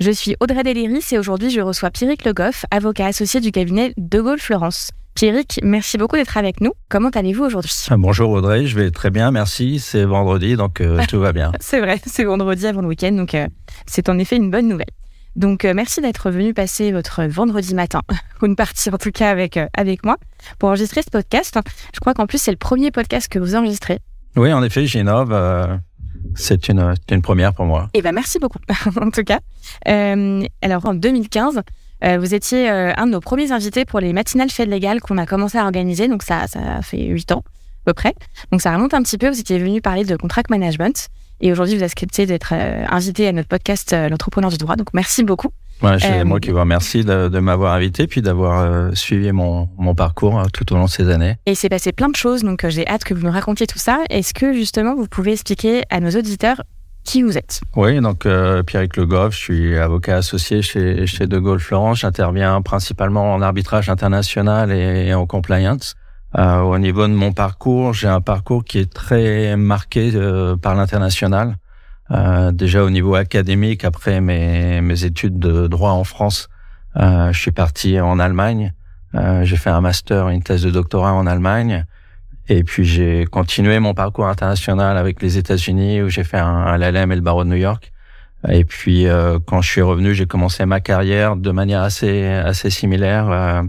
Je suis Audrey Deliris et aujourd'hui je reçois Pierrick Le Goff, avocat associé du cabinet De Gaulle Florence. Pierrick, merci beaucoup d'être avec nous. Comment allez-vous aujourd'hui? Ah, Bonjour Audrey, je vais très bien, merci. C'est vendredi, donc euh, tout va bien. c'est vrai, c'est vendredi avant le week-end, donc euh, c'est en effet une bonne nouvelle. Donc euh, merci d'être venu passer votre vendredi matin, ou une partie en tout cas avec, avec moi, pour enregistrer ce podcast. Je crois qu'en plus c'est le premier podcast que vous enregistrez. Oui, en effet, j'innove. C'est une, première pour moi. Eh ben merci beaucoup, en tout cas. Euh, alors, en 2015, euh, vous étiez euh, un de nos premiers invités pour les matinales fêtes légales qu'on a commencé à organiser. Donc, ça, ça fait huit ans, à peu près. Donc, ça remonte un petit peu. Vous étiez venu parler de contract management. Et aujourd'hui, vous acceptez d'être invité à notre podcast L'entrepreneur du droit. Donc, merci beaucoup. Ouais, c'est moi qui vous remercie de, de m'avoir invité puis d'avoir suivi mon, mon parcours tout au long de ces années. Et il s'est passé plein de choses, donc j'ai hâte que vous nous racontiez tout ça. Est-ce que justement vous pouvez expliquer à nos auditeurs qui vous êtes? Oui, donc euh, Pierrick Le Goff, je suis avocat associé chez, chez De Gaulle Florence. J'interviens principalement en arbitrage international et, en compliance. Euh, au niveau de mon parcours, j'ai un parcours qui est très marqué euh, par l'international. Euh, déjà au niveau académique, après mes, mes études de droit en France, euh, je suis parti en Allemagne. j'ai fait un master, une thèse de doctorat en Allemagne. Et puis j'ai continué mon parcours international avec les États-Unis où j'ai fait un, LLM et le barreau de New York. Et puis euh, quand je suis revenu, j'ai commencé ma carrière de manière assez assez similaire euh,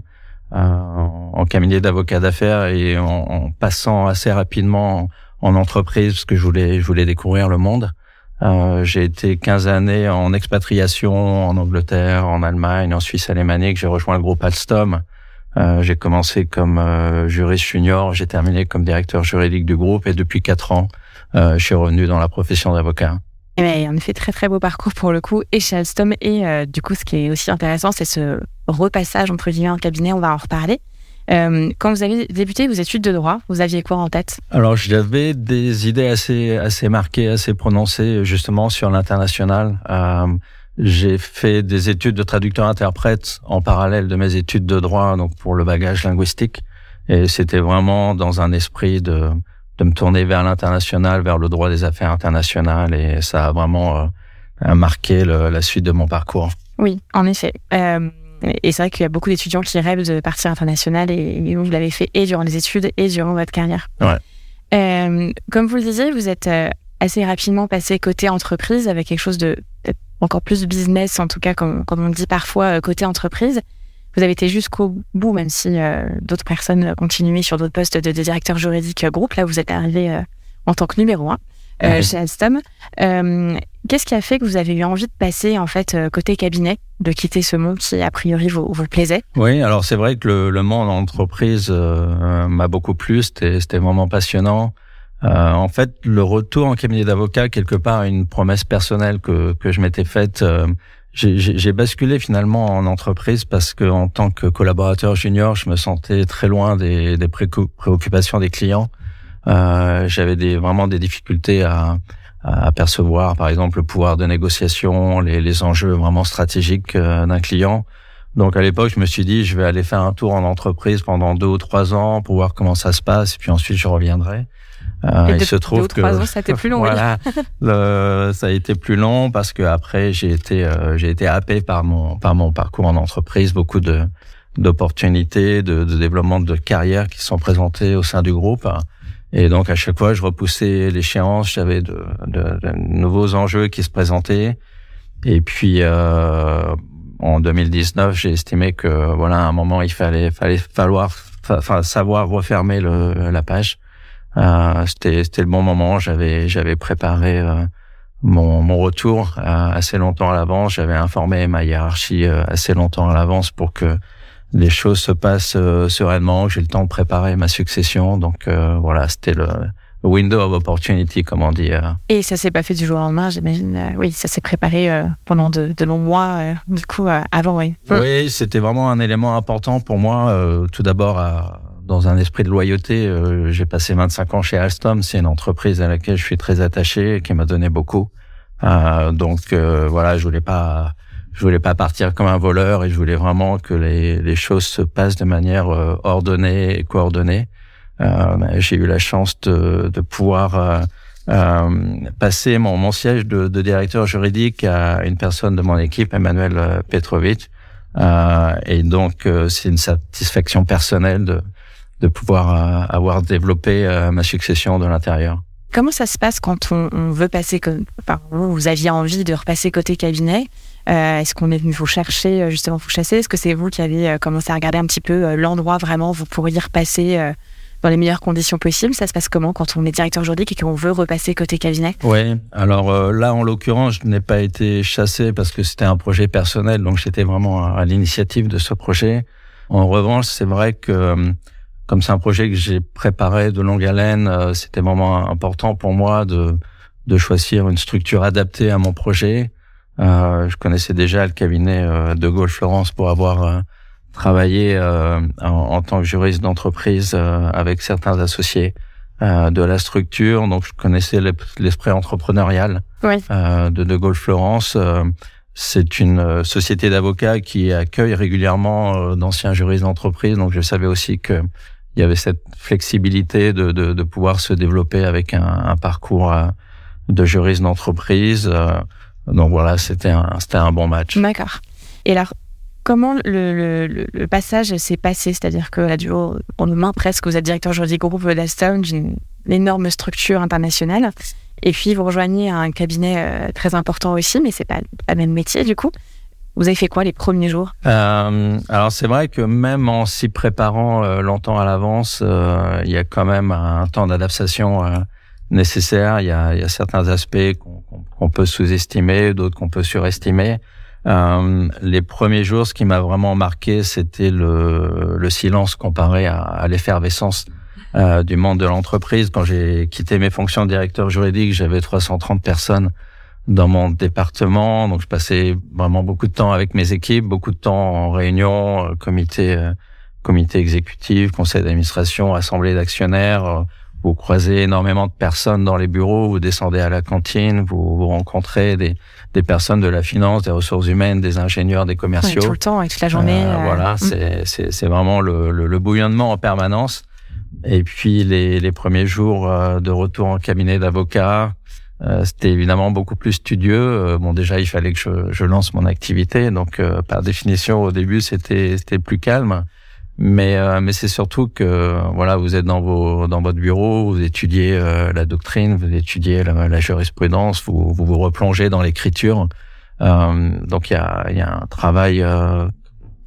euh en cabinet d'avocat d'affaires et en, en, passant assez rapidement en, entreprise parce que je voulais je voulais découvrir le monde. Euh, j'ai été 15 années en expatriation en Angleterre, en Allemagne, en Suisse alémanique. J'ai rejoint le groupe Alstom euh, j'ai commencé comme euh, juriste junior, j'ai terminé comme directeur juridique du groupe et depuis quatre ans, euh, je suis revenu dans la profession d'avocat. Et bien, en effet, très très beau parcours pour le coup, et chez Alstom. Et euh, du coup, ce qui est aussi intéressant, c'est ce repassage entre guillemets en cabinet. On va en reparler. Euh, quand vous avez débuté vos études de droit, vous aviez quoi en tête? Alors, j'avais des idées assez assez marquées, assez prononcées, justement sur l'international. Euh, j'ai fait des études de traducteur-interprète en parallèle de mes études de droit, donc pour le bagage linguistique. Et c'était vraiment dans un esprit de, de me tourner vers l'international, vers le droit des affaires internationales. Et ça a vraiment euh, marqué le, la suite de mon parcours. Oui, en effet. Euh, et c'est vrai qu'il y a beaucoup d'étudiants qui rêvent de partir international et, vous l'avez fait et durant les études et durant votre carrière. Ouais. Euh, comme vous le disiez, vous êtes euh, assez rapidement passé côté entreprise avec quelque chose de encore plus business, en tout cas, comme, comme on dit parfois, euh, côté entreprise. Vous avez été jusqu'au bout, même si euh, d'autres personnes continuaient sur d'autres postes de, directeur juridique euh, groupe. Là, vous êtes arrivé en tant que numéro un chez Alstom. Qu'est-ce qui a fait que vous avez eu envie de passer, en fait, côté cabinet, de quitter ce monde qui, a priori, vous, vous plaisait? Oui, alors c'est vrai que le, le monde entreprise m'a beaucoup plu. C'était vraiment passionnant. Euh, en fait, le retour en cabinet d'avocat, quelque part, une promesse personnelle que, que je m'étais faite. Euh, j'ai basculé finalement en entreprise parce que en tant que collaborateur junior, je me sentais très loin des, des préoccupations des clients. Euh, J'avais des, vraiment des difficultés à, à percevoir, par exemple, le pouvoir de négociation, les, les enjeux vraiment stratégiques euh, d'un client. Donc à l'époque, je me suis dit, je vais aller faire un tour en entreprise pendant deux ou trois ans pour voir comment ça se passe, et puis ensuite je reviendrai. Euh, il se trouve que ans, ça a été plus long. voilà, ça a été plus long parce que après j'ai été euh, j'ai été happé par mon par mon parcours en entreprise, beaucoup de d'opportunités, de, de, développement de carrière qui sont présentées au sein du groupe. Et donc à chaque fois, je repoussais l'échéance, j'avais de, de, de, nouveaux enjeux qui se présentaient. Et puis euh, en 2019, j'ai estimé que voilà, à un moment, il fallait fallait falloir enfin savoir refermer le, la page euh, c'était c'était le bon moment. J'avais j'avais préparé euh, mon mon retour euh, assez longtemps à l'avance. J'avais informé ma hiérarchie assez longtemps à l'avance pour que les choses se passent sereinement, que j'ai le temps de préparer ma succession. Donc voilà, c'était le window of opportunity, comme on dit. Et ça s'est pas fait du jour au lendemain, j'imagine. oui, ça s'est préparé pendant de, de, longs mois, du coup, avant, oui. Oui, c'était vraiment un élément important pour moi. tout d'abord, dans un esprit de loyauté, j'ai passé 25 ans chez Alstom. C'est une entreprise à laquelle je suis très attaché et qui m'a donné beaucoup. donc voilà, je voulais pas je voulais pas partir comme un voleur et je voulais vraiment que les, les choses se passent de manière euh, ordonnée et coordonnée. Euh, j'ai eu la chance de, de pouvoir euh, euh passer mon, mon siège de, de, directeur juridique à une personne de mon équipe, Emmanuel euh, Petrovic. et donc, c'est une satisfaction personnelle de, de pouvoir avoir développé ma succession de l'intérieur. Comment ça se passe quand on, on veut passer, enfin, vous aviez envie de repasser côté cabinet euh, Est-ce qu'on est venu vous chercher, euh, justement vous chasser? Est-ce que c'est vous qui avez euh, commencé à regarder un petit peu l'endroit vraiment où vous pourriez repasser dans les meilleures conditions possibles? Ça se passe comment quand on est directeur juridique et qu'on veut repasser côté cabinet? Oui, alors là en l'occurrence, je n'ai pas été chassé parce que c'était un projet personnel, donc j'étais vraiment à, l'initiative de ce projet. En revanche, c'est vrai que comme c'est un projet que j'ai préparé de longue haleine, c'était vraiment important pour moi de, de choisir une structure adaptée à mon projet. Euh, je connaissais déjà le cabinet euh, de Gaulle Florence pour avoir euh, travaillé en, tant que juriste d'entreprise avec certains associés de la structure. Donc, je connaissais l'esprit entrepreneurial de De Gaulle Florence. c'est une société d'avocats qui accueille régulièrement d'anciens juristes d'entreprise. Donc, je savais aussi que il y avait cette flexibilité de, de, de pouvoir se développer avec un, un parcours de juriste d'entreprise. Donc voilà, c'était un, c'était un bon match. D'accord. Et alors, comment le, le, le passage s'est passé? C'est-à-dire que là, du haut, en main presque, vous êtes directeur juridique groupe d'Aston, une énorme structure internationale. Et puis, vous rejoignez un cabinet euh, très important aussi, mais c'est pas le même métier du coup. Vous avez fait quoi les premiers jours? Euh, Alors c'est vrai que même en s'y préparant euh, longtemps à l'avance, euh, il y a quand même un temps d'adaptation euh, nécessaire. Il y a, il y a certains aspects qu'on peut sous-estimer, d'autres qu'on peut surestimer. Euh, les premiers jours, ce qui m'a vraiment marqué, c'était le, le, silence comparé à, à l'effervescence euh, du monde de l'entreprise. Quand j'ai quitté mes fonctions de directeur juridique, j'avais 330 personnes dans mon département, donc je passais vraiment beaucoup de temps avec mes équipes, beaucoup de temps en réunion, euh, comité, euh, comité exécutif, conseil d'administration, assemblée d'actionnaires vous croisez énormément de personnes dans les bureaux, vous descendez à la cantine, vous, vous rencontrez des, des, personnes de la finance, des ressources humaines, des ingénieurs, des commerciaux. tout le temps et toute la journée. Euh, euh voilà, mm. c'est vraiment le, le, le, bouillonnement en permanence. Et puis les, les premiers jours euh, de retour en cabinet d'avocat, euh, c'était évidemment beaucoup plus studieux. bon, déjà, il fallait que je, je lance mon activité, donc par définition, au début, c'était c'était plus calme. Mais euh, mais c'est surtout que voilà, vous êtes dans vos dans votre bureau, vous étudiez euh, la doctrine, vous étudiez la, la jurisprudence, vous, vous, vous replongez dans l'écriture. Euh, donc il y a y a un travail euh,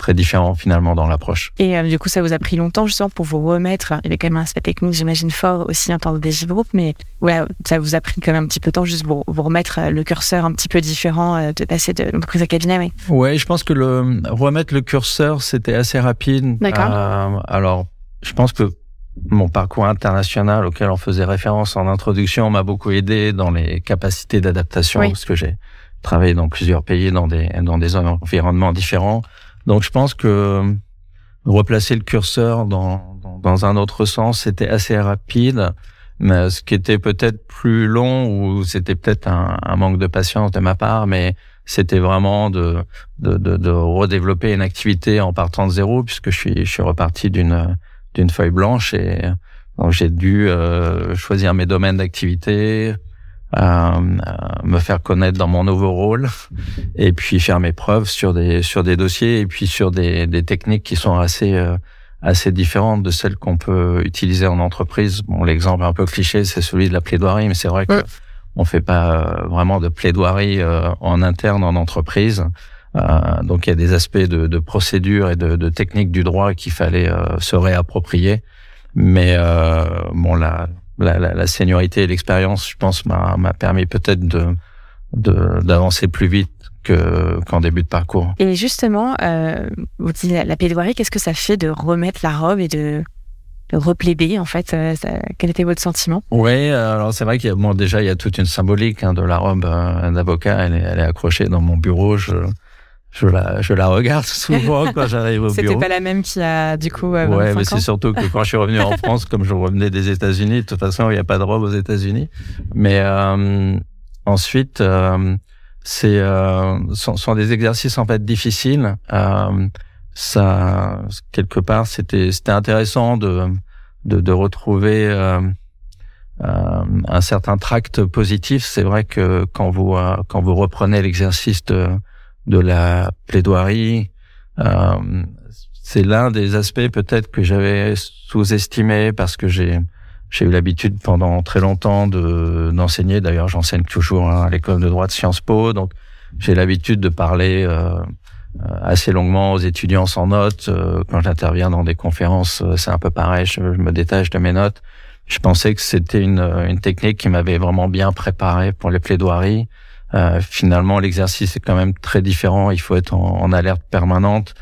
très différent finalement dans l'approche. Et euh, du coup, ça vous a pris longtemps justement pour vous remettre. Il y avait quand même un aspect technique, j'imagine, fort aussi en tant que DJ Group, mais ouais, ça vous a pris quand même un petit peu de temps juste pour vous remettre euh, le curseur un petit peu différent euh, de passer de l'entreprise à cabinet. Oui. Ouais, je pense que le remettre le curseur, c'était assez rapide. D'accord. alors, je pense que mon parcours international auquel on faisait référence en introduction m'a beaucoup aidé dans les capacités d'adaptation parce que j'ai travaillé dans plusieurs pays dans des dans des environnements différents. Donc je pense que replacer le curseur dans, dans, dans un autre sens, c'était assez rapide. Mais ce qui était peut-être plus long ou c'était peut-être un, un, manque de patience de ma part, mais c'était vraiment de, de, de, de, redévelopper une activité en partant de zéro puisque je suis, je suis reparti d'une d'une feuille blanche et donc j'ai dû euh, choisir mes domaines d'activité, à, me faire connaître dans mon nouveau rôle et puis faire mes preuves sur des sur des dossiers et puis sur des, des techniques qui sont assez euh, assez différentes de celles qu'on peut utiliser en entreprise. Bon, l'exemple un peu cliché, c'est celui de la plaidoirie, mais c'est vrai que on fait pas euh, vraiment de plaidoirie euh, en interne en entreprise. donc il y a des aspects de, de procédure et de, de technique du droit qu'il fallait se réapproprier. Mais bon, la, la, la, la seniorité et l'expérience, je pense, m'a permis peut-être de d'avancer plus vite que qu'en début de parcours. Et justement, euh, vous dites la, plaidoirie, qu'est-ce que ça fait de remettre la robe et de replaider en fait Quel était votre sentiment? Oui, alors c'est vrai qu'il y a bon, déjà il y a toute une symbolique hein, de la robe d'avocat. Elle est, elle est accrochée dans mon bureau. Je, je la, je la regarde souvent quand j'arrive au bureau. C'était pas la même qui a du coup. Euh, ouais, mais c'est surtout que quand je suis revenu en France, comme je revenais des États-Unis, de toute façon, il n'y a pas de robe aux États-Unis. Mais euh, ensuite, euh, c'est euh, sont, sont, des exercices en fait difficiles. Euh, ça, quelque part, c'était c'était intéressant de de, de retrouver. Euh, un certain tract positif, c'est vrai que quand vous quand vous reprenez l'exercice de de la plaidoirie. Euh, c'est l'un des aspects peut-être que j'avais sous-estimé parce que j'ai j'ai eu l'habitude pendant très longtemps de d'enseigner. D'ailleurs, j'enseigne toujours hein, à l'école de droit de Sciences Po, donc j'ai l'habitude de parler euh, assez longuement aux étudiants sans notes. Euh, quand j'interviens dans des conférences, c'est un peu pareil. Je, je, me détache de mes notes. Je pensais que c'était une, une technique qui m'avait vraiment bien préparé pour les plaidoiries. Euh, finalement, l'exercice est quand même très différent. Il faut être en, en alerte permanente.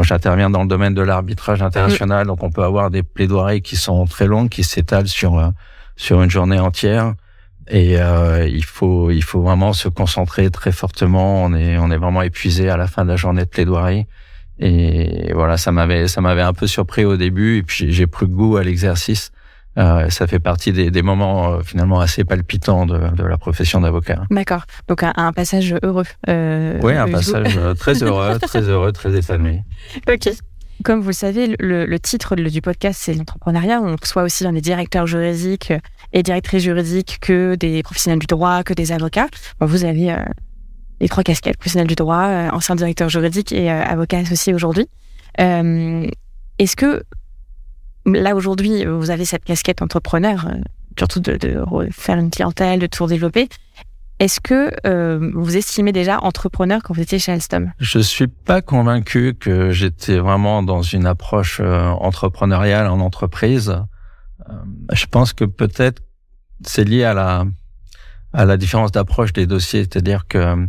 J'interviens dans le domaine de l'arbitrage international, donc on peut avoir des plaidoiries qui sont très longues, qui s'étalent sur euh, sur une journée entière. Et euh, il faut il faut vraiment se concentrer très fortement. On est on est vraiment épuisé à la fin de la journée de plaidoirie. Et voilà, ça m'avait ça m'avait un peu surpris au début. Et puis j'ai pris goût à l'exercice. Euh, ça fait partie des, des moments euh, finalement assez palpitants de, de la profession d'avocat. D'accord. Donc un, un, passage heureux. Euh, oui, un passage très heureux, très heureux, très épanoui. Ok. Comme vous le savez, le, le titre du podcast, c'est l'entrepreneuriat. On soit aussi dans des directeurs juridiques et directrices juridiques que des professionnels du droit, que des avocats. Bon, vous avez les trois casquettes, professionnel du droit, ancien directeur juridique et avocat associé aujourd'hui. Est-ce que là aujourd'hui, vous avez cette casquette entrepreneur, euh, surtout de, de, faire une clientèle, de toujours développer. Est-ce que euh, vous estimez déjà entrepreneur quand vous étiez chez Alstom? Je suis pas convaincu que j'étais vraiment dans une approche euh, entrepreneuriale en entreprise. Euh, je pense que peut-être c'est lié à la à la différence d'approche des dossiers, c'est-à-dire que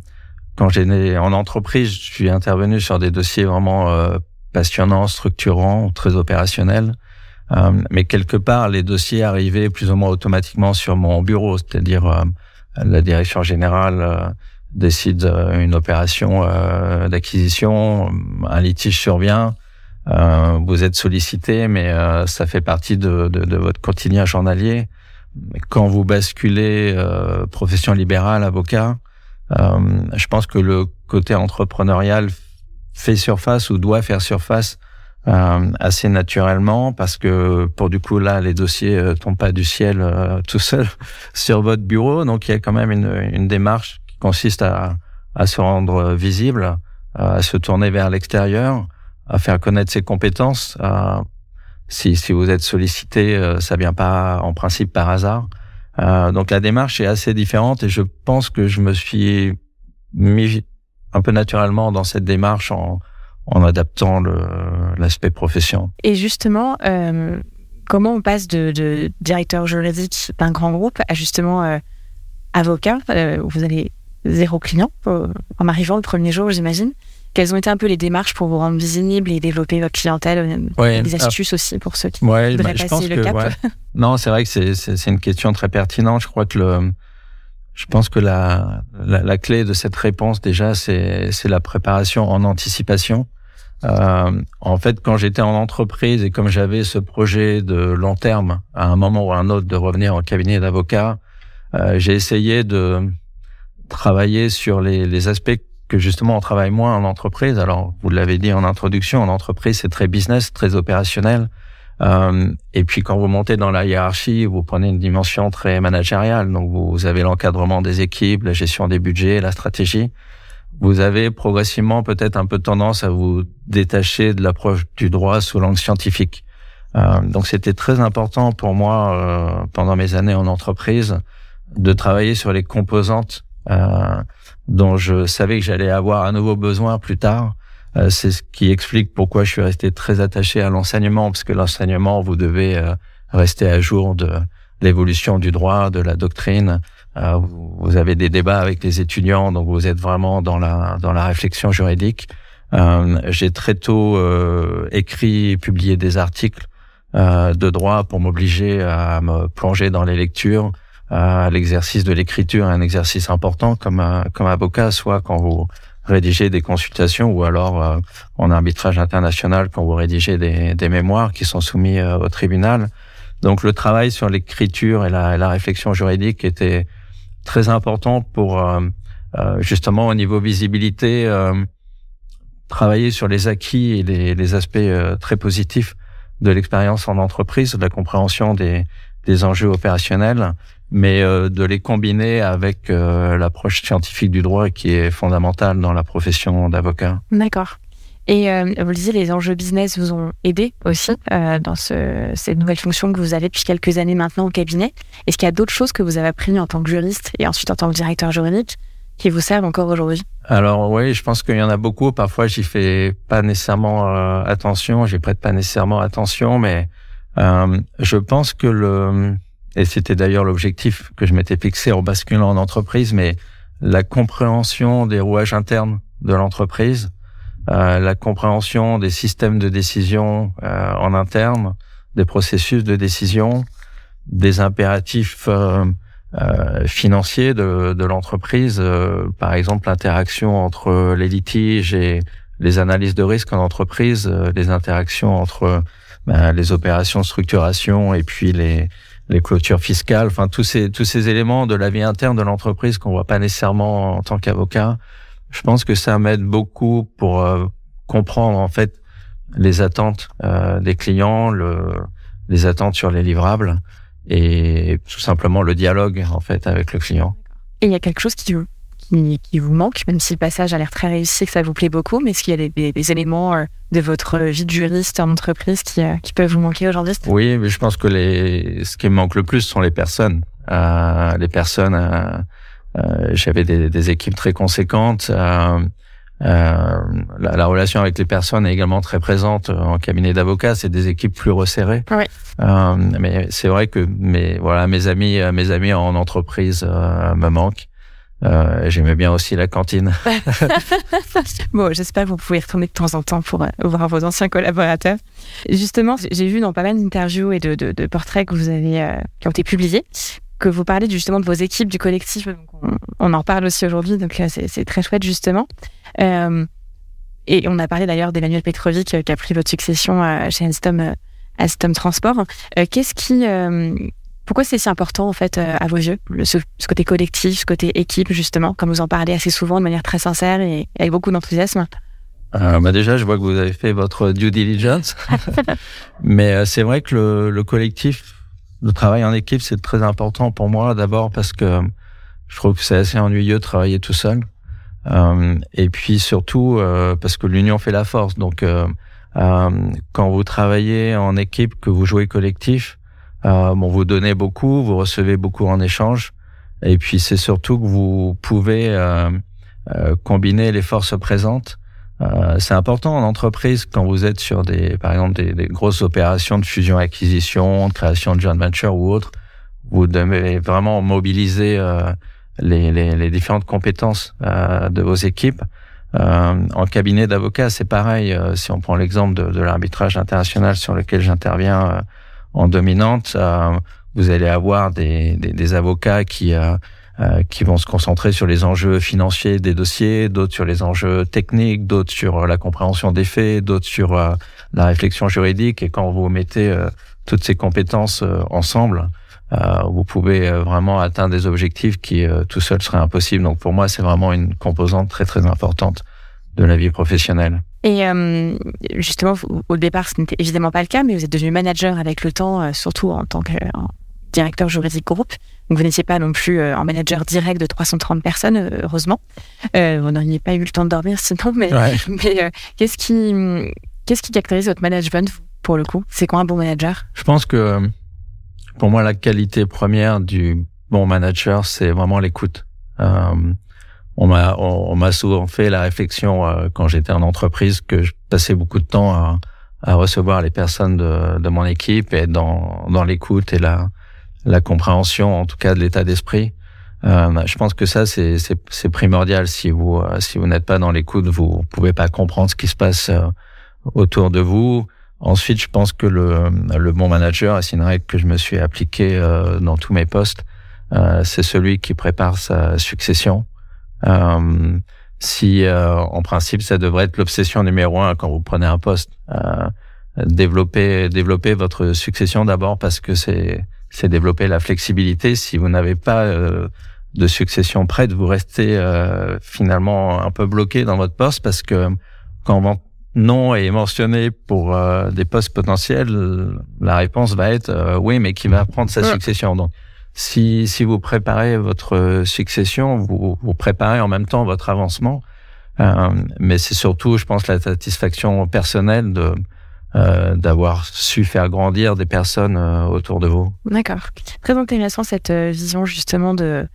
quand j'étais en entreprise, je suis intervenu sur des dossiers vraiment euh, passionnants, structurants, très opérationnels. Euh, mais quelque part, les dossiers arrivaient plus ou moins automatiquement sur mon bureau, c'est-à-dire euh, la direction générale euh, décide une opération d'acquisition, un litige survient, vous êtes sollicité, mais ça fait partie de, votre quotidien journalier. Quand vous basculez profession libérale, avocat, je pense que le côté entrepreneurial fait surface ou doit faire surface euh, assez naturellement parce que pour du coup là les dossiers euh, tombent pas du ciel euh, tout seul sur votre bureau. Donc il y a quand même une, une démarche qui consiste à, à se rendre visible à se tourner vers l'extérieur à faire connaître ses compétences si, si vous êtes sollicité ça vient pas en principe par hasard. Donc la démarche est assez différente et je pense que je me suis mis un peu naturellement dans cette démarche en, en adaptant l'aspect profession. Et justement, euh, comment on passe de, de directeur juridique d'un grand groupe à justement euh, avocat euh, Vous avez zéro client en arrivant le premier jour, j'imagine. Quelles ont été un peu les démarches pour vous rendre visible et développer votre clientèle euh, ouais, Des astuces aussi pour ceux qui ouais, bah, je pense le que, cap ouais. Non, c'est vrai que c'est une question très pertinente. Je crois que le, je pense que la, la, la clé de cette réponse déjà, c'est la préparation en anticipation. Euh, en fait, quand j'étais en entreprise et comme j'avais ce projet de long terme, à un moment ou à un autre, de revenir en cabinet d'avocat, euh, j'ai essayé de travailler sur les, les, aspects que justement on travaille moins en entreprise. Alors, vous l'avez dit en introduction, en entreprise, c'est très business, très opérationnel. Euh, et puis quand vous montez dans la hiérarchie, vous prenez une dimension très managériale. Donc vous avez l'encadrement des équipes, la gestion des budgets, la stratégie vous avez progressivement peut-être un peu tendance à vous détacher de l'approche du droit sous l'angle scientifique. Euh, donc c'était très important pour moi euh, pendant mes années en entreprise de travailler sur les composantes euh, dont je savais que j'allais avoir à nouveau besoin plus tard. Euh, c'est ce qui explique pourquoi je suis resté très attaché à l'enseignement, parce que l'enseignement, vous devez euh, rester à jour de l'évolution du droit, de la doctrine, euh, vous avez des débats avec les étudiants, donc vous êtes vraiment dans la dans la réflexion juridique. Euh, j'ai très tôt euh, écrit et publié des articles de droit pour m'obliger à me plonger dans les lectures, à l'exercice de l'écriture, un exercice important comme comme avocat, soit quand vous rédiger des consultations ou alors en arbitrage international quand vous rédigez des, des mémoires qui sont soumis au tribunal. Donc le travail sur l'écriture et la, la, réflexion juridique était très important pour euh, justement au niveau visibilité travailler sur les acquis et les, les aspects très positifs de l'expérience en entreprise, de la compréhension des, des enjeux opérationnels mais euh, de les combiner avec euh, l'approche scientifique du droit qui est fondamentale dans la profession d'avocat. D'accord. Et euh, vous le disiez, les enjeux business vous ont aidé aussi dans ce, cette nouvelle fonction que vous avez depuis quelques années maintenant au cabinet. Est-ce qu'il y a d'autres choses que vous avez appris en tant que juriste et ensuite en tant que directeur juridique qui vous servent encore aujourd'hui? Alors oui, je pense qu'il y en a beaucoup. Parfois, j'y fais pas nécessairement attention, j'y prête pas nécessairement attention, mais je pense que le et c'était d'ailleurs l'objectif que je m'étais fixé en basculant en entreprise, mais la compréhension des rouages internes de l'entreprise, euh, la compréhension des systèmes de décision euh, en interne, des processus de décision, des impératifs euh, euh financiers de, de l'entreprise, euh, par exemple l'interaction entre les litiges et les analyses de risque en entreprise, euh, les interactions entre ben, les opérations de structuration et puis les les clôtures fiscales, enfin tous ces tous ces éléments de la vie interne de l'entreprise qu'on voit pas nécessairement en tant qu'avocat. Je pense que ça m'aide beaucoup pour euh, comprendre en fait les attentes euh, des clients, le, les attentes sur les livrables et tout simplement le dialogue en fait avec le client. Et il y a quelque chose qui qui, vous manque, même si le passage a l'air très réussi, que ça vous plaît beaucoup, mais est-ce qu'il y a des, éléments euh, de votre vie de juriste en entreprise qui, qui peuvent vous manquer aujourd'hui? Oui, mais je pense que les, ce qui me manque le plus sont les personnes. Euh, les personnes, j'avais des, des, équipes très conséquentes. Euh, la, la, relation avec les personnes est également très présente en cabinet d'avocat. C'est des équipes plus resserrées. Oui. mais c'est vrai que mes voilà mes amis mes amis en entreprise me manquent. Euh, J'aimais bien aussi la cantine. bon, j'espère que vous pouvez retourner de temps en temps pour euh, voir vos anciens collaborateurs. Justement, j'ai vu dans pas mal d'interviews et de, de, de, portraits que vous avez, euh, qui ont été publiés, que vous parlez justement de vos équipes, du collectif. Donc on, on, en parle aussi aujourd'hui, donc euh, c'est très chouette justement. Euh, et on a parlé d'ailleurs d'Emmanuel Petrovic qui a pris votre succession chez Alstom, Alstom Transport. Qu'est-ce qui pourquoi c'est si important en fait euh, à vos yeux, ce, côté collectif, ce côté équipe justement, comme vous en parlez assez souvent de manière très sincère et avec beaucoup d'enthousiasme? Euh, bah déjà, je vois que vous avez fait votre due diligence, mais euh, c'est vrai que le, le, collectif, le travail en équipe, c'est très important pour moi. D'abord parce que je trouve que c'est assez ennuyeux de travailler tout seul, euh, et puis surtout euh, parce que l'union fait la force. Donc, quand vous travaillez en équipe, que vous jouez collectif, euh, bon, vous donnez beaucoup, vous recevez beaucoup en échange, et puis c'est surtout que vous pouvez euh, euh, combiner les forces présentes. Euh, c'est important en entreprise quand vous êtes sur des, par exemple, des, des grosses opérations de fusion-acquisition, de création de joint venture ou autre. Vous devez vraiment mobiliser euh, les, les, les, différentes compétences de vos équipes. en cabinet d'avocat, c'est pareil. si on prend l'exemple de, de l'arbitrage international sur lequel j'interviens en dominante, euh, vous allez avoir des, des, des avocats qui euh, euh, qui vont se concentrer sur les enjeux financiers des dossiers, d'autres sur les enjeux techniques, d'autres sur la compréhension des faits, d'autres sur la réflexion juridique. Et quand vous mettez toutes ces compétences ensemble, vous pouvez vraiment atteindre des objectifs qui tout seul seraient impossibles. Donc pour moi, c'est vraiment une composante très très importante de la vie professionnelle. Et euh, justement, au départ, ce n'était évidemment pas le cas, mais vous êtes devenu manager avec le temps, euh, surtout en tant que directeur juridique groupe. Donc vous n'étiez pas non plus euh, en manager direct de 330 personnes, heureusement. vous n'auriez pas eu le temps de dormir sinon, mais, mais qu'est-ce qui, qu'est-ce qui caractérise votre management pour le coup? C'est quoi un bon manager? Je pense que pour moi, la qualité première du bon manager, c'est vraiment l'écoute. On m'a on, m'a souvent fait la réflexion euh, quand j'étais en entreprise que je passais beaucoup de temps à, à recevoir les personnes de, de, mon équipe et dans dans l'écoute et la la compréhension en tout cas de l'état d'esprit. Euh, je pense que ça c'est primordial. Si vous euh, si vous n'êtes pas dans l'écoute, vous pouvez pas comprendre ce qui se passe euh, autour de vous. Ensuite, je pense que le, le bon manager, c'est une règle que je me suis appliquée euh, dans tous mes postes, euh, c'est celui qui prépare sa succession. Euh, si, euh, en principe, ça devrait être l'obsession numéro un quand vous prenez un poste. développer, développer votre succession d'abord parce que c'est, c'est développer la flexibilité. Si vous n'avez pas de succession prête, vous restez finalement un peu bloqué dans votre poste parce que quand nom est mentionné pour euh, des postes potentiels, la réponse va être euh, oui, mais qui va prendre sa succession. Donc, si, si vous préparez votre succession, vous, vous préparez en même temps votre avancement. Euh, mais c'est surtout, je pense, la satisfaction personnelle de d'avoir su faire grandir des personnes autour de vous. D'accord. Très intéressant cette vision justement de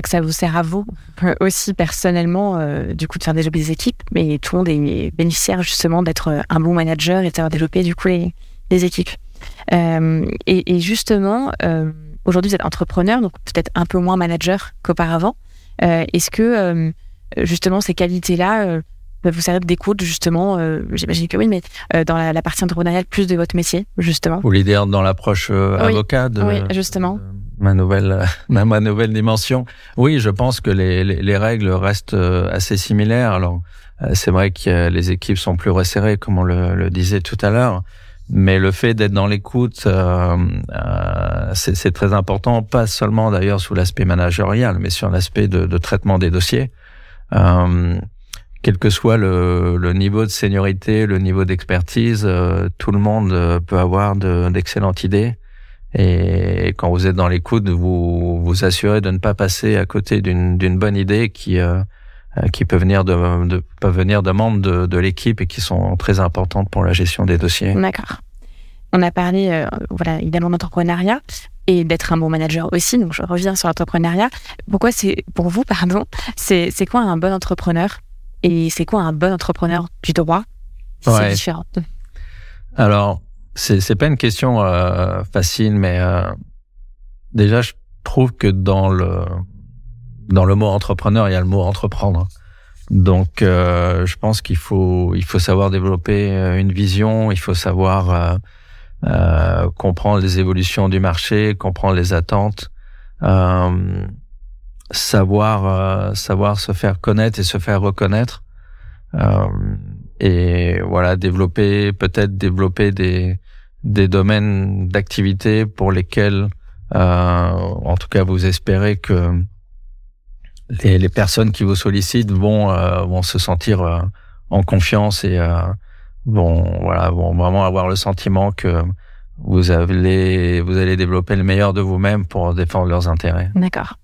que ça vous sert à vous euh, aussi personnellement, euh, du coup, de faire développer des équipes, mais tout le monde est bénéficiaire justement d'être euh, un bon manager et de faire développer du coup les, équipes. Euh, et, justement, euh, aujourd'hui, vous êtes entrepreneur, donc peut-être un peu moins manager qu'auparavant. Est-ce que justement ces qualités-là vous servir d'écoute justement J'imagine que oui, mais dans la, la, partie entrepreneuriale plus de votre métier justement. Vous l'idée dans l'approche avocat de, Oui, justement ma nouvelle ma nouvelle dimension. Oui, je pense que les, les, les règles restent euh, assez similaires. Alors euh, c'est vrai que les équipes sont plus resserrées, comme on le, le disait tout à l'heure. Mais le fait d'être dans l'écoute, euh, euh, c'est très important, pas seulement d'ailleurs sous l'aspect managérial, mais sur l'aspect de, de, traitement des dossiers. Euh, quel que soit le, le, niveau de seniorité, le niveau d'expertise, tout le monde peut avoir d'excellentes idées. Et quand vous êtes dans l'écoute, vous vous assurez de ne pas passer à côté d'une bonne idée qui euh, euh, qui peut venir de, de peut venir de membres de, de l'équipe et qui sont très importantes pour la gestion des dossiers. D'accord. On a parlé, euh, voilà, évidemment d'entrepreneuriat et d'être un bon manager aussi. Donc je reviens sur l'entrepreneuriat. Pourquoi c'est pour vous, pardon, c'est c'est quoi un bon entrepreneur? Et c'est quoi un bon entrepreneur du droit? C'est différent. Alors c'est pas une question euh, facile, mais euh, déjà je trouve que dans le dans le mot entrepreneur, il y a le mot entreprendre. Donc euh, je pense qu'il faut il faut savoir développer euh, une vision, il faut savoir euh, comprendre les évolutions du marché, comprendre les attentes, savoir savoir se faire connaître et se faire reconnaître et voilà développer peut-être développer des des domaines d'activité pour lesquels euh, en tout cas vous espérez que les, les personnes qui vous sollicitent vont euh, vont se sentir euh, en confiance et euh, vont voilà vont vraiment avoir le sentiment que vous allez vous allez développer le meilleur de vous-même pour défendre leurs intérêts. D'accord.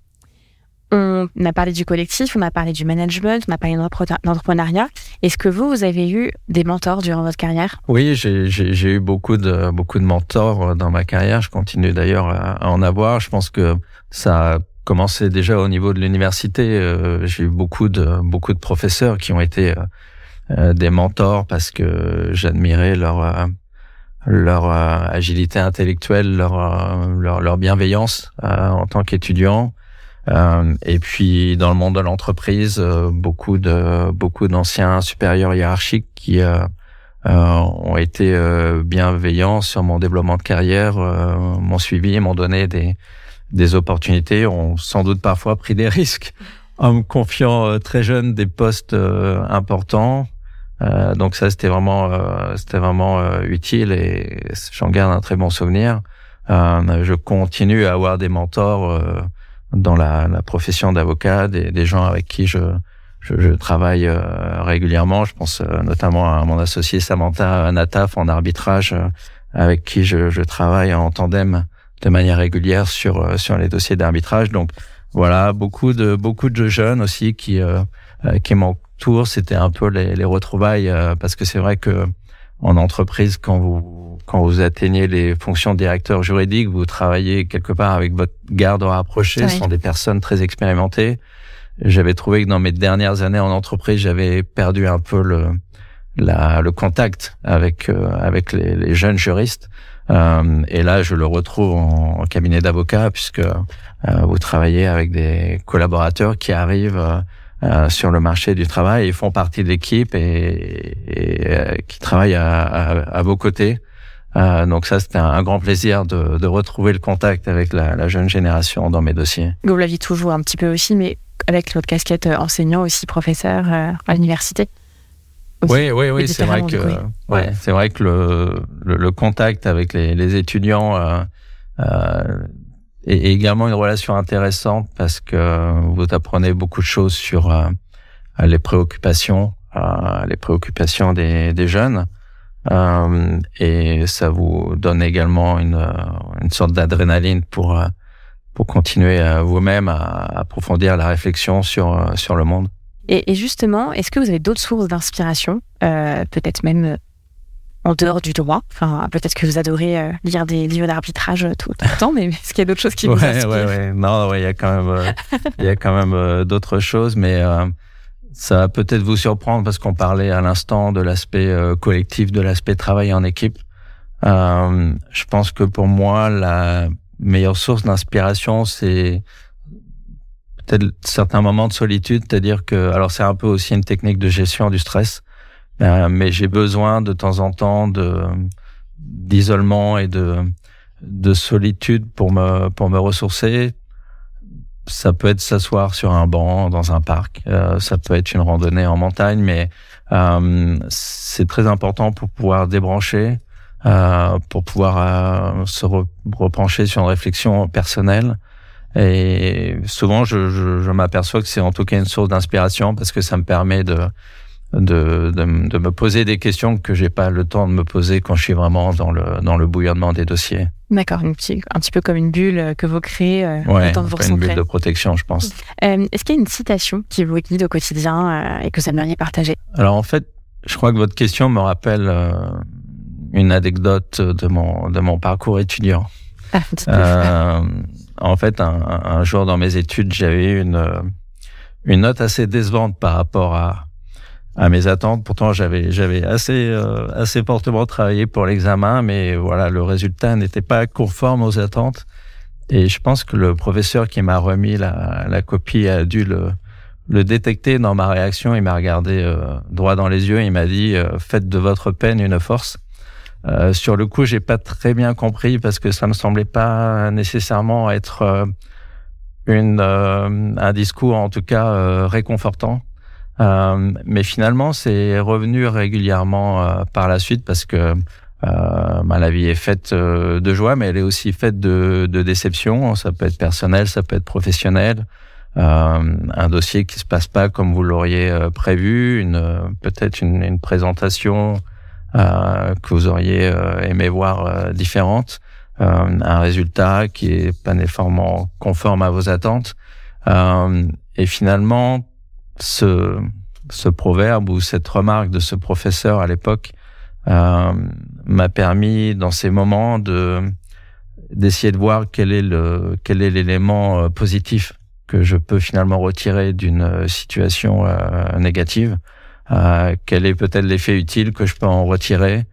On a parlé du collectif, on a parlé du management, on a parlé d'entrepreneuriat. Est-ce que vous, vous avez eu des mentors durant votre carrière? Oui, j'ai eu beaucoup de, beaucoup de mentors dans ma carrière. Je continue d'ailleurs à, en avoir. Je pense que ça a commencé déjà au niveau de l'université. Euh, j'ai eu beaucoup de, beaucoup de professeurs qui ont été euh, euh, des mentors parce que j'admirais leur leur agilité intellectuelle, leur leur, leur bienveillance en tant qu'étudiant. Euh, et puis dans le monde de l'entreprise, euh, beaucoup de beaucoup d'anciens supérieurs hiérarchiques qui euh, ont été bienveillants sur mon développement de carrière, m'ont suivi, m'ont donné des des opportunités, ont sans doute parfois pris des risques en me confiant très jeune des postes importants. Euh, donc ça c'était vraiment euh, c'était vraiment utile et j'en garde un très bon souvenir. je continue à avoir des mentors dans la, la profession d'avocat, des, des, gens avec qui je, je, je travaille euh, régulièrement. Je pense euh, notamment à mon associé Samantha Nataf en arbitrage, euh, avec qui je, je, travaille en tandem de manière régulière sur sur les dossiers d'arbitrage. Donc voilà, beaucoup de beaucoup de jeunes aussi qui qui m'entourent. C'était un peu les, les retrouvailles parce que c'est vrai que en entreprise, quand vous quand vous atteignez les fonctions de directeur juridique, vous travaillez quelque part avec votre garde rapproché. Ce sont des personnes très expérimentées. J'avais trouvé que dans mes dernières années en entreprise, j'avais perdu un peu le la, le contact avec euh, avec les, les, jeunes juristes. Euh, et là, je le retrouve en, cabinet d'avocat puisque euh, vous travaillez avec des collaborateurs qui arrivent euh, sur le marché du travail. Ils font partie de l'équipe et, et qui travaillent à, à, à, vos côtés. Donc ça, c'était un, grand plaisir de, de, retrouver le contact avec la, la, jeune génération dans mes dossiers. Vous l'aviez toujours un petit peu aussi, mais avec votre casquette enseignant aussi, professeur à l'université. Oui, oui, oui, c'est vrai que ouais, c'est vrai que le, le, le, contact avec les, les étudiants euh, euh, est, également une relation intéressante parce que vous apprenez beaucoup de choses sur euh, les préoccupations, euh, les préoccupations des, des jeunes, euh, et ça vous donne également une, une sorte d'adrénaline pour pour continuer vous-même à approfondir la réflexion sur sur le monde. Et, justement, est-ce que vous avez d'autres sources d'inspiration, euh, peut-être même euh, en dehors du droit? Enfin, peut-être que vous adorez euh, lire des livres d'arbitrage tout, le temps, mais est-ce qu'il y a d'autres choses qui vous inspirent? Ouais, ouais, non, il y a quand même, il y a quand même d'autres choses, mais ça va peut-être vous surprendre parce qu'on parlait à l'instant de l'aspect collectif, de l'aspect travail en équipe. je pense que pour moi, la meilleure source d'inspiration, c'est certains moments de solitude, c'est-à-dire que, alors c'est un peu aussi une technique de gestion du stress, euh, mais j'ai besoin de temps en temps d'isolement et de de solitude pour me pour me ressourcer. Ça peut être s'asseoir sur un banc dans un parc, euh, ça peut être une randonnée en montagne, mais euh, c'est très important pour pouvoir débrancher, euh, pour pouvoir euh, se repencher sur une réflexion personnelle. Et souvent, je, je, je m'aperçois que c'est en tout cas une source d'inspiration parce que ça me permet de, de, de, de, me poser des questions que j'ai pas le temps de me poser quand je suis vraiment dans le, dans le bouillonnement des dossiers. D'accord, un petit, un petit peu comme une bulle que vous créez euh, ouais, temps de vous une bulle de protection, je pense. Euh, Est-ce qu'il y a une citation qui vous guide au quotidien euh, et que vous aimeriez partager? Alors en fait, je crois que votre question me rappelle euh, une anecdote de mon, de mon parcours étudiant. Ah, euh, en fait, un, un, jour dans mes études, j'avais une une note assez décevante par rapport à à mes attentes. Pourtant, j'avais j'avais assez euh, assez fortement travaillé pour l'examen, mais voilà, le résultat n'était pas conforme aux attentes. Et je pense que le professeur qui m'a remis la, la copie a dû le le détecter dans ma réaction. Il m'a regardé euh, droit dans les yeux. Et il m'a dit euh, "Faites de votre peine une force." Euh, sur le coup, j'ai pas très bien compris parce que ça me semblait pas nécessairement être euh, une euh, un discours en tout cas réconfortant. Mais finalement, c'est revenu régulièrement par la suite parce que bah, la vie est faite de joie, mais elle est aussi faite de, de déception. Ça peut être personnel, ça peut être professionnel. un dossier qui se passe pas comme vous l'auriez prévu, une peut-être une, une, présentation euh, que vous auriez euh, aimé voir euh, différente, un résultat qui est pas nécessairement conforme à vos attentes. et finalement, ce, ce proverbe ou cette remarque de ce professeur à l'époque m'a permis, dans ces moments, de d'essayer de voir quel est le quel est l'élément positif que je peux finalement retirer d'une situation négative. Euh, quel est peut-être l'effet utile que je peux en retirer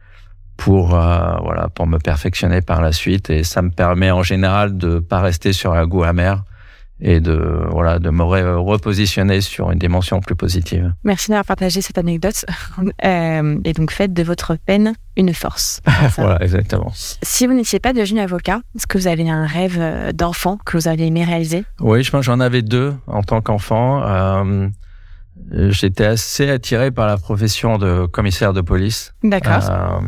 pour euh, voilà pour me perfectionner par la suite. Et ça me permet en général de pas rester sur un goût amer et de voilà de me repositionner sur une dimension plus positive. Merci d'avoir partagé cette anecdote euh, et donc faites de votre peine une force. voilà exactement. Si vous n'étiez pas devenu avocat, est-ce que vous avez un rêve euh, d'enfant que vous aviez aimé réaliser? Oui, je pense j'en avais deux en tant qu'enfant. Euh, euh, j'étais assez attiré par la profession de commissaire de police. D'accord. Euh,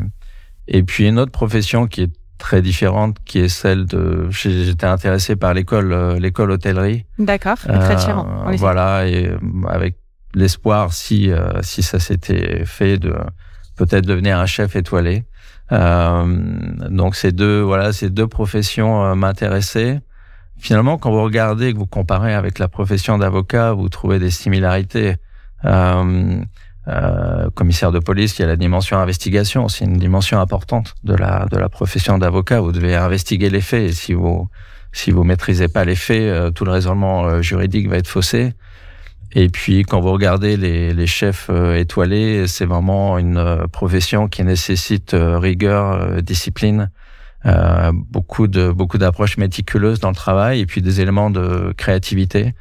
et puis une autre profession qui est très différente, qui est celle de. J'étais intéressé par l'école, euh, l'école hôtellerie. D'accord. très différent. voilà, et avec l'espoir, si si ça s'était fait, de peut-être devenir un chef étoilé. donc ces deux, voilà, ces deux professions m'intéressaient finalement, quand vous regardez, que vous comparez avec la profession d'avocat, vous trouvez des similarités. Euh, euh, commissaire de police, il y a la dimension investigation, c'est une dimension importante de la de la profession d'avocat. Vous devez investiguer les faits. Si vous si vous maîtrisez pas les faits, euh, tout le raisonnement euh, juridique va être faussé. Et puis, quand vous regardez les, les chefs euh, étoilés, c'est vraiment une profession qui nécessite rigueur, discipline, beaucoup de beaucoup d'approches méticuleuses dans le travail, et puis des éléments de créativité.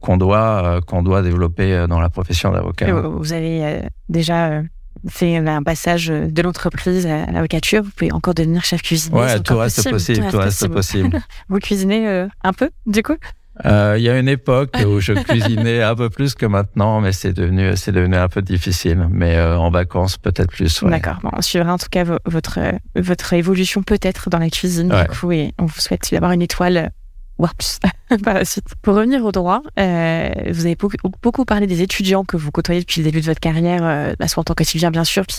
Qu'on doit qu'on doit développer dans la profession d'avocat. Vous avez déjà fait un passage de l'entreprise à l'avocature, vous pouvez encore devenir chef cuisinier. Ouais, tout reste possible, tout reste possible. vous cuisinez un peu, du coup? Euh, il y a une époque où je cuisinais un peu plus que maintenant, mais c'est devenu c'est devenu un peu difficile. Mais euh, en vacances peut-être plus. D'accord. Bon, on suivra en tout cas votre votre évolution peut-être dans la cuisine du coup, et on vous souhaite d'avoir une étoile voire plus par la suite. Pour revenir au droit, euh, vous avez beaucoup, beaucoup, parlé des étudiants que vous côtoyez depuis le début de votre carrière, euh, bah, soit en tant qu'étudiant bien sûr, puis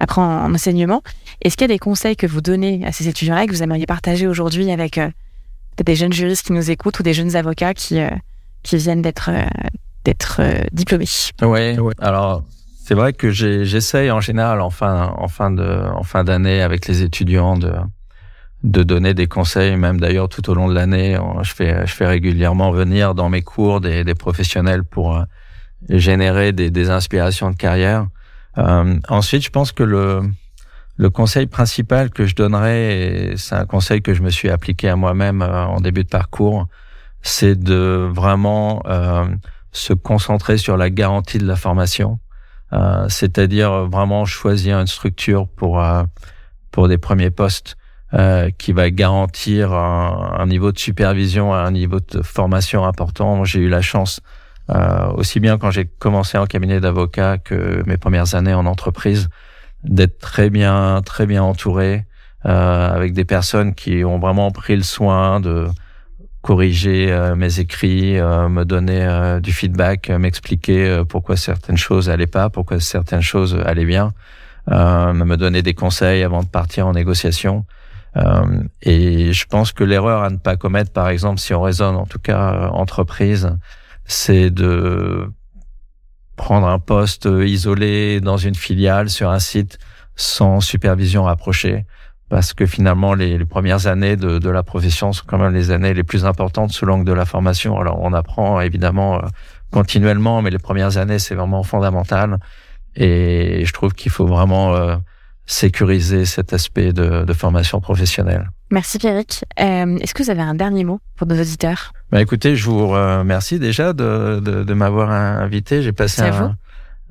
après en, enseignement. Est-ce qu'il y a des conseils que vous donnez à ces étudiants-là que vous aimeriez partager aujourd'hui avec des jeunes juristes qui nous écoutent ou des jeunes avocats qui, euh, qui viennent d'être euh, d'être euh, diplômés? Oui, ouais. alors c'est vrai que j'essaye en général en fin, en fin de en fin d'année avec les étudiants de de donner des conseils, même d'ailleurs tout au long de l'année, je fais je fais régulièrement venir dans mes cours des, des professionnels pour générer des, des inspirations de carrière. Euh, ensuite, je pense que le le conseil principal que je donnerais, c'est un conseil que je me suis appliqué à moi-même euh, en début de parcours, c'est de vraiment euh, se concentrer sur la garantie de la formation, euh, c'est-à-dire vraiment choisir une structure pour euh, pour des premiers postes euh, qui va garantir un, un, niveau de supervision, un niveau de formation important. J'ai eu la chance, aussi bien quand j'ai commencé en cabinet d'avocat que mes premières années en entreprise, d'être très bien, très bien entouré, euh, avec des personnes qui ont vraiment pris le soin de corriger euh, mes écrits, euh, me donner euh, du feedback, m'expliquer pourquoi certaines choses allaient pas, pourquoi certaines choses allaient bien, me donner des conseils avant de partir en négociation. Et je pense que l'erreur à ne pas commettre, par exemple, si on raisonne en tout cas entreprise, c'est de prendre un poste isolé dans une filiale sur un site sans supervision rapprochée parce que finalement les, premières années de, de, la profession sont quand même les années les plus importantes sous l'angle de la formation. Alors on apprend évidemment euh, continuellement, mais les premières années c'est vraiment fondamental et je trouve qu'il faut vraiment euh, sécuriser cet aspect de, de formation professionnelle. Merci Pierrick. Euh, Est-ce que vous avez un dernier mot pour nos auditeurs? Bah, Écoutez, je vous remercie déjà de, de, de m'avoir invité. J'ai passé un,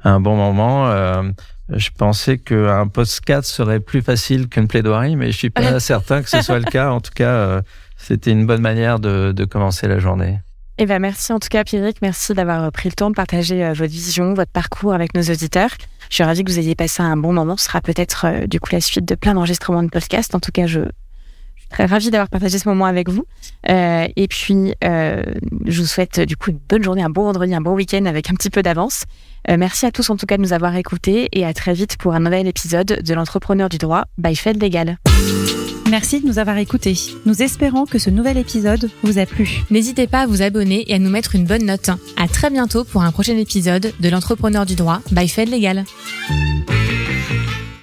un, bon moment. Euh, je pensais qu'un podcast serait plus facile qu'une plaidoirie, mais je suis pas certain que ce soit le cas. En tout cas, euh, c'était une bonne manière de, de commencer la journée. Eh ben merci en tout cas Pierrick, merci d'avoir pris le temps de partager euh, votre vision, votre parcours avec nos auditeurs. Je suis ravie que vous ayez passé un bon moment. Ce sera peut-être euh, du coup la suite de plein d'enregistrements de podcasts. En tout cas, je, très ravie d'avoir partagé ce moment avec vous. Euh, et puis, euh, je vous souhaite du coup une bonne journée, un bon vendredi, un bon week-end avec un petit peu d'avance. Merci à tous en tout cas de nous avoir écoutés et à très vite pour un nouvel épisode de l'entrepreneur du droit by Fed Legal. Merci de nous avoir écoutés. Nous espérons que ce nouvel épisode vous a plu. N'hésitez pas à vous abonner et à nous mettre une bonne note. À très bientôt pour un prochain épisode de l'entrepreneur du droit by Fed Legal.